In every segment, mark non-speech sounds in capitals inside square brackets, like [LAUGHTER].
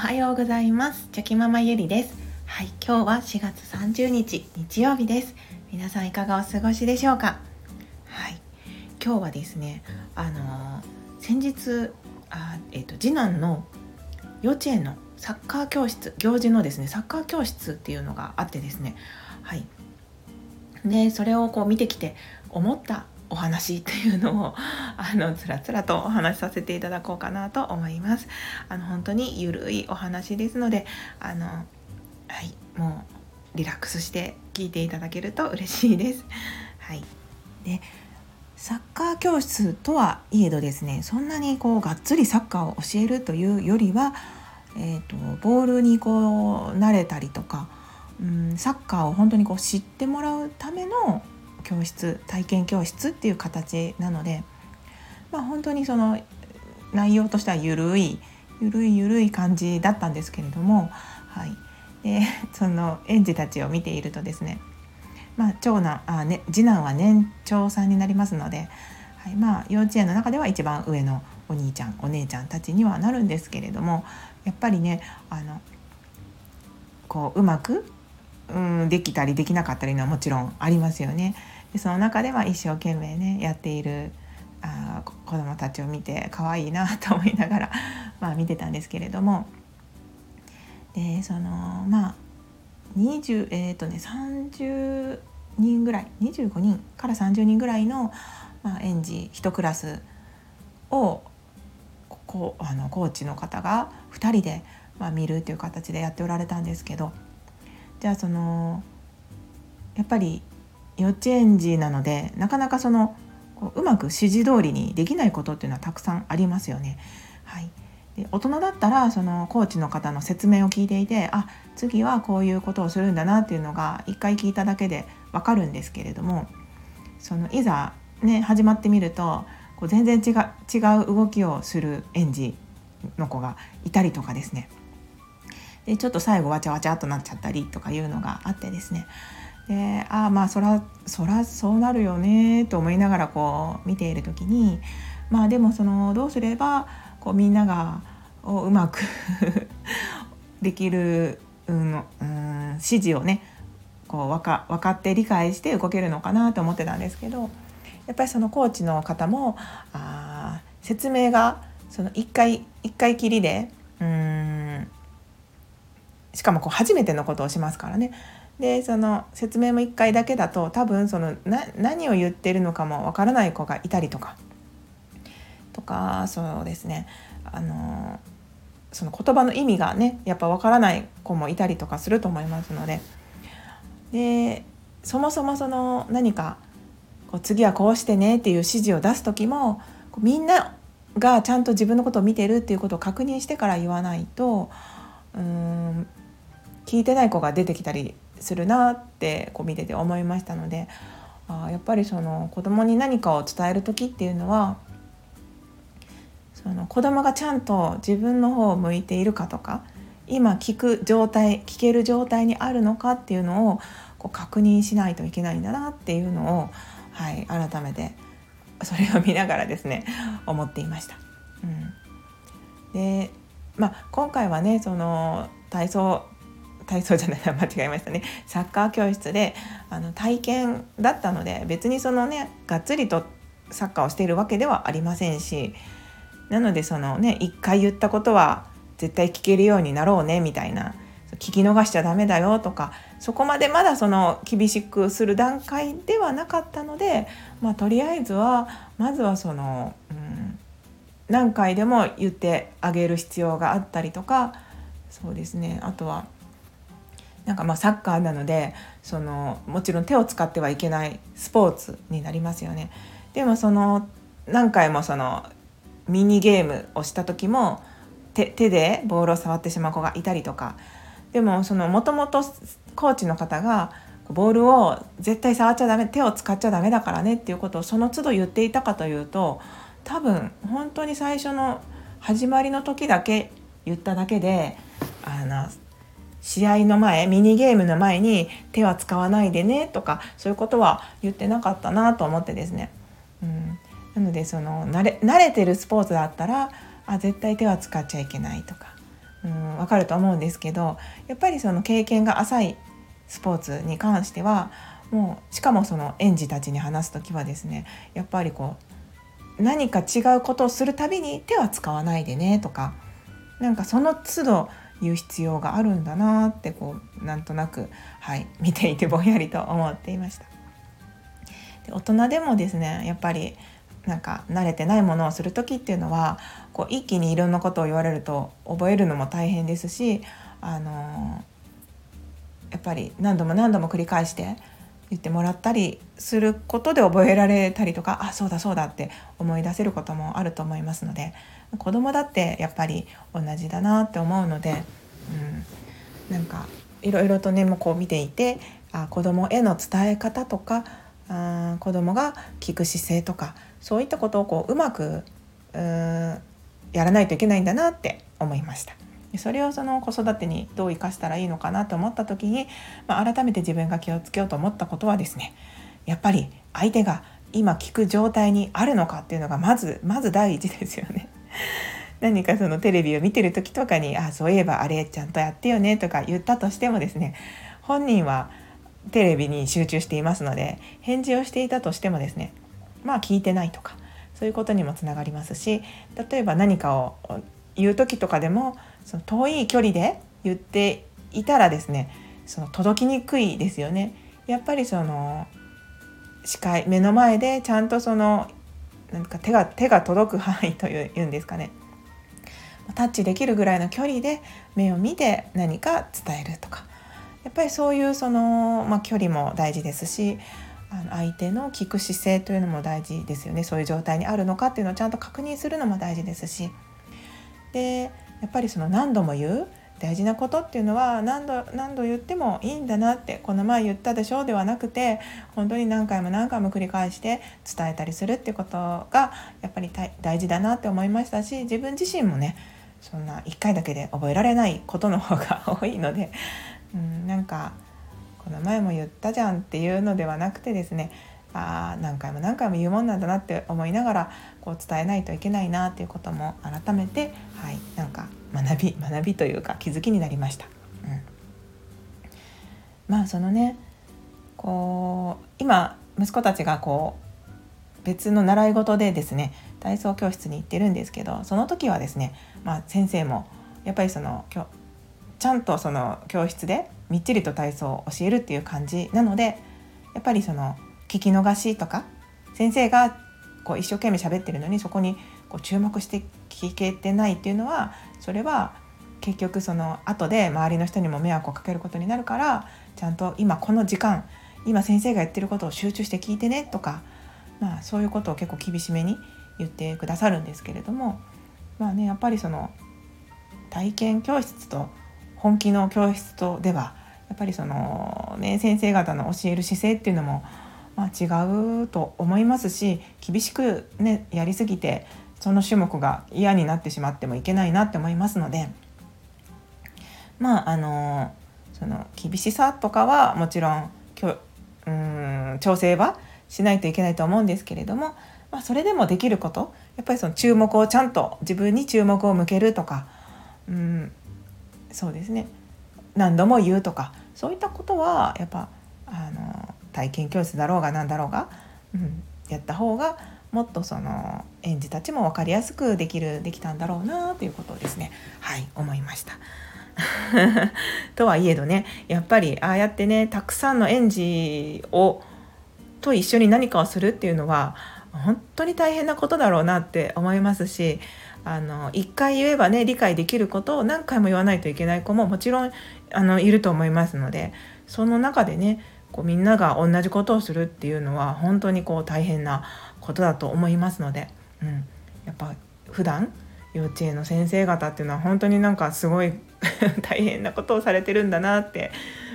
はようございます。チョキママゆりです。はい今日は4月30日日曜日です。皆さんいかがお過ごしでしょうか？はい今日はですねあのー、先日あえっ、ー、と次男の幼稚園のサッカー教室行事のですねサッカー教室っていうのがあってですね。はい。でそれをこう見てきて思ったお話っていうのを [LAUGHS] あのつらつらとお話しさせていただこうかなと思います。あの本当にゆるいお話ですのであのはいもうリラックスして聞いていただけると嬉しいです。はい、でサッカー教室とはいえどですねそんなにこうがっつりサッカーを教えるというよりは、えーと、ボールにこう慣れたりとか、うん、サッカーを本当にこう知ってもらうための教室体験教室っていう形なので、まあ、本当にその内容としてはゆるいゆるいゆるい感じだったんですけれども、はい、で [LAUGHS] その園児たちを見ているとですね、まあ、長男あ、ね、次男は年長さんになりますので、はいまあ、幼稚園の中では一番上のお兄ちゃんお姉ちゃんたちにはなるんですけれどもやっぱりねあのこううまくうんできたりできなかったりのはもちろんありますよね。でその中では一生懸命ねやっているあ子どもたちを見て可愛いなと思いながら [LAUGHS] まあ見てたんですけれども。でそのまあ20えっ、ー、とね30人ぐらい25人から30人ぐらいの、まあ、園児1クラスをこあのコーチの方が2人で、まあ、見るという形でやっておられたんですけど。じゃあそのやっぱり幼稚園児なのでなかなかそのこううまく指示通りにできないことっていうのはたくさんありますよね。はい、で大人だったらそのコーチの方の説明を聞いていてあ次はこういうことをするんだなっていうのが一回聞いただけでわかるんですけれどもそのいざね始まってみるとこう全然違う違う動きをする園児の子がいたりとかですね。でちょっと最後わちゃわちゃっとなっちゃったりとかいうのがあってですね。でああまあそらそらそうなるよねと思いながらこう見ている時にまあでもそのどうすればこうみんながをうまく [LAUGHS] できる、うん、うん、指示をねこう分か分かって理解して動けるのかなと思ってたんですけどやっぱりそのコーチの方もあ説明がその1回1回きりでうんしかもこう初めてのことをしますからね。でその説明も1回だけだと多分その何を言ってるのかもわからない子がいたりとか。とかそうですね。あのその言葉の意味がねやっぱわからない子もいたりとかすると思いますので。でそもそもその何かこう次はこうしてねっていう指示を出す時もみんながちゃんと自分のことを見てるっていうことを確認してから言わないとうん聞いてない子が出てきたりするなってこう見てて思いましたのであやっぱりその子供に何かを伝える時っていうのはその子供がちゃんと自分の方を向いているかとか今聞く状態聞ける状態にあるのかっていうのをこう確認しないといけないんだなっていうのを、はい、改めてそれを見ながらですね思っていました。うん、でまあ今回はねその体操体操じゃない間違えましたね。サッカー教室であの体験だったので別にそのねがっつりとサッカーをしているわけではありませんしなのでそのね一回言ったことは絶対聞けるようになろうねみたいな聞き逃しちゃダメだよとかそこまでまだその厳しくする段階ではなかったので、まあ、とりあえずはまずはその、うん、何回でも言ってあげる必要があったりとかそうですね。あとはなんかまあサッカーなのでそのもちろん手を使ってはいけないスポーツになりますよね。でもその何回もそのミニゲームをした時も手手でボールを触ってしまう子がいたりとかでもそのもともとコーチの方がボールを絶対触っちゃダメ手を使っちゃダメだからねっていうことをその都度言っていたかというと多分本当に最初の始まりの時だけ言っただけであの試合の前ミニゲームの前に手は使わないでねとかそういうことは言ってなかったなと思ってですね、うん、なのでその慣れ慣れてるスポーツだったらあ絶対手は使っちゃいけないとか、うん、分かると思うんですけどやっぱりその経験が浅いスポーツに関してはもうしかもその園児たちに話す時はですねやっぱりこう何か違うことをするたびに手は使わないでねとかなんかその都度言う必要があるんだなってこうなんとなく、はい、見ていてぼんやりと思っていました。で大人でもですねやっぱりなんか慣れてないものをする時っていうのはこう一気にいろんなことを言われると覚えるのも大変ですし、あのやっぱり何度も何度も繰り返して言ってもらったりすることで覚えられたりとかあそうだそうだって思い出せることもあると思いますので子供だってやっぱり同じだなって思うので、うん、なんかいろいろとねもうこう見ていてあ子供への伝え方とかあ子供が聞く姿勢とかそういったことをこううまくうやらないといけないんだなって思いました。それをその子育てにどう生かしたらいいのかなと思った時に、まあ、改めて自分が気をつけようと思ったことはですねやっぱり相手が今聞く状態にあるのかっていうのがまずまず第一ですよね。[LAUGHS] 何かそのテレビを見てる時とかに「あそういえばあれちゃんとやってよね」とか言ったとしてもですね本人はテレビに集中していますので返事をしていたとしてもですねまあ聞いてないとかそういうことにもつながりますし例えば何かを言う時とかでもその遠い距離で言っていたらですねその届きにくいですよね。やっぱりその視界目の前でちゃんとそのなんか手が手が届く範囲というんですかね。タッチできるぐらいの距離で目を見て何か伝えるとか。やっぱりそういうその、まあ、距離も大事ですしあの相手の聞く姿勢というのも大事ですよね。そういう状態にあるのかっていうのをちゃんと確認するのも大事ですし。でやっぱりその何度も言う大事なことっていうのは何度何度言ってもいいんだなってこの前言ったでしょうではなくて本当に何回も何回も繰り返して伝えたりするってことがやっぱり大事だなって思いましたし自分自身もねそんな1回だけで覚えられないことの方が [LAUGHS] 多いので、うん、なんかこの前も言ったじゃんっていうのではなくてですねあ何回も何回も言うもんなんだなって思いながらこう伝えないといけないなっていうことも改めて、はい、なんか学び [LAUGHS] 学びというか気づきになりました。うん、まあそのねこう今息子たちがこう別の習い事でですね体操教室に行ってるんですけどその時はですね、まあ、先生もやっぱりそのちゃんとその教室でみっちりと体操を教えるっていう感じなのでやっぱりその聞き逃しとか先生がこう一生懸命喋ってるのにそこにこう注目して聞けてないっていうのはそれは結局その後で周りの人にも迷惑をかけることになるからちゃんと今この時間今先生が言ってることを集中して聞いてねとか、まあ、そういうことを結構厳しめに言ってくださるんですけれどもまあねやっぱりその体験教室と本気の教室とではやっぱりそのね先生方の教える姿勢っていうのもまあ、違うと思いますし厳しく、ね、やりすぎてその種目が嫌になってしまってもいけないなって思いますのでまああのその厳しさとかはもちろんきょうん調整はしないといけないと思うんですけれども、まあ、それでもできることやっぱりその注目をちゃんと自分に注目を向けるとかうんそうですね。何度も言うとかそういったことはやっぱあの体験教室だろうが何だろうが、うん、やった方がもっとその園児たちも分かりやすくできるできたんだろうなということをですねはい思いました。[LAUGHS] とはいえどねやっぱりああやってねたくさんの園児をと一緒に何かをするっていうのは本当に大変なことだろうなって思いますしあの一回言えばね理解できることを何回も言わないといけない子ももちろんあのいると思いますのでその中でねこうみんなが同じことをするっていうのは本当にこう大変なことだと思いますので、うん、やっぱ普段幼稚園の先生方っていうのは本当になんかすごい [LAUGHS] 大変なことをされてるんだなって、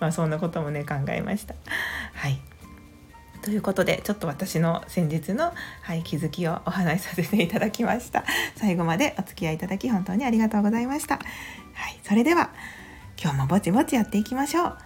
まあ、そんなこともね考えました。はい。ということでちょっと私の先日の、はい、気づきをお話しさせていただきました。最後までお付き合いいただき本当にありがとうございました、はい、それでは今日もぼちぼちやっていきましょう。